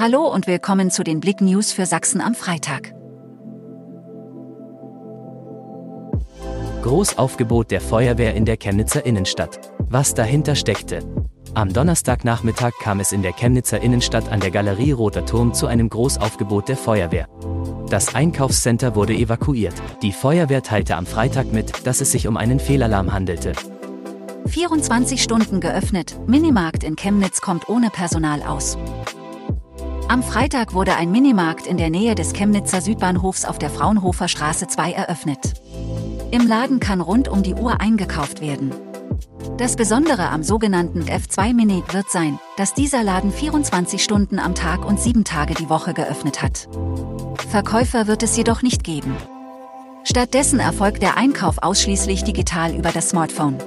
Hallo und willkommen zu den Blick News für Sachsen am Freitag. Großaufgebot der Feuerwehr in der Chemnitzer Innenstadt. Was dahinter steckte. Am Donnerstagnachmittag kam es in der Chemnitzer Innenstadt an der Galerie Roter Turm zu einem Großaufgebot der Feuerwehr. Das Einkaufscenter wurde evakuiert. Die Feuerwehr teilte am Freitag mit, dass es sich um einen Fehlalarm handelte. 24 Stunden geöffnet, Minimarkt in Chemnitz kommt ohne Personal aus. Am Freitag wurde ein Minimarkt in der Nähe des Chemnitzer Südbahnhofs auf der Fraunhofer Straße 2 eröffnet. Im Laden kann rund um die Uhr eingekauft werden. Das Besondere am sogenannten F2 Mini wird sein, dass dieser Laden 24 Stunden am Tag und 7 Tage die Woche geöffnet hat. Verkäufer wird es jedoch nicht geben. Stattdessen erfolgt der Einkauf ausschließlich digital über das Smartphone.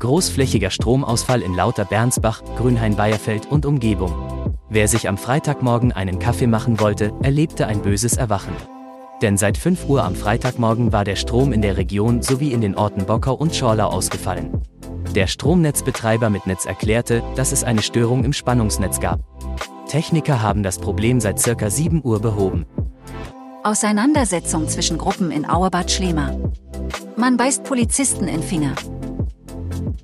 Großflächiger Stromausfall in Lauter-Bernsbach, Grünhain-Bayerfeld und Umgebung. Wer sich am Freitagmorgen einen Kaffee machen wollte, erlebte ein böses Erwachen. Denn seit 5 Uhr am Freitagmorgen war der Strom in der Region sowie in den Orten Bockau und Schorlau ausgefallen. Der Stromnetzbetreiber mit Netz erklärte, dass es eine Störung im Spannungsnetz gab. Techniker haben das Problem seit circa 7 Uhr behoben. Auseinandersetzung zwischen Gruppen in Auerbad Schlema. Man beißt Polizisten in Finger.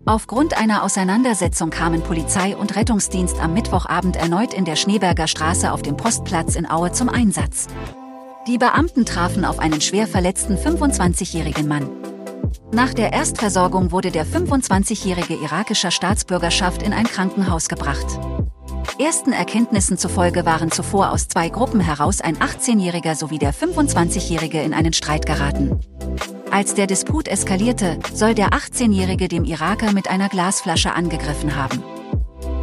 Aufgrund einer Auseinandersetzung kamen Polizei und Rettungsdienst am Mittwochabend erneut in der Schneeberger Straße auf dem Postplatz in Aue zum Einsatz. Die Beamten trafen auf einen schwer verletzten 25-jährigen Mann. Nach der Erstversorgung wurde der 25-jährige irakischer Staatsbürgerschaft in ein Krankenhaus gebracht. Ersten Erkenntnissen zufolge waren zuvor aus zwei Gruppen heraus ein 18-jähriger sowie der 25-jährige in einen Streit geraten. Als der Disput eskalierte, soll der 18-Jährige dem Iraker mit einer Glasflasche angegriffen haben.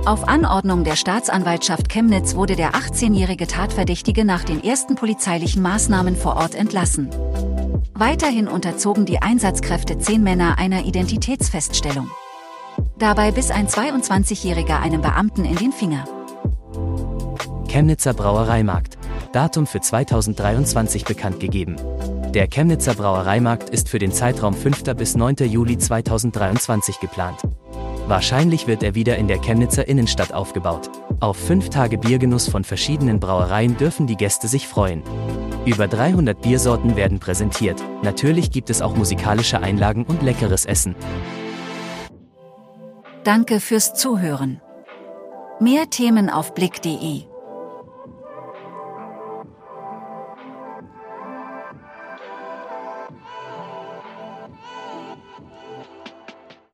Auf Anordnung der Staatsanwaltschaft Chemnitz wurde der 18-jährige Tatverdächtige nach den ersten polizeilichen Maßnahmen vor Ort entlassen. Weiterhin unterzogen die Einsatzkräfte zehn Männer einer Identitätsfeststellung. Dabei biss ein 22-Jähriger einem Beamten in den Finger. Chemnitzer Brauereimarkt. Datum für 2023 bekannt gegeben. Der Chemnitzer Brauereimarkt ist für den Zeitraum 5. bis 9. Juli 2023 geplant. Wahrscheinlich wird er wieder in der Chemnitzer Innenstadt aufgebaut. Auf fünf Tage Biergenuss von verschiedenen Brauereien dürfen die Gäste sich freuen. Über 300 Biersorten werden präsentiert. Natürlich gibt es auch musikalische Einlagen und leckeres Essen. Danke fürs Zuhören. Mehr Themen auf blick.de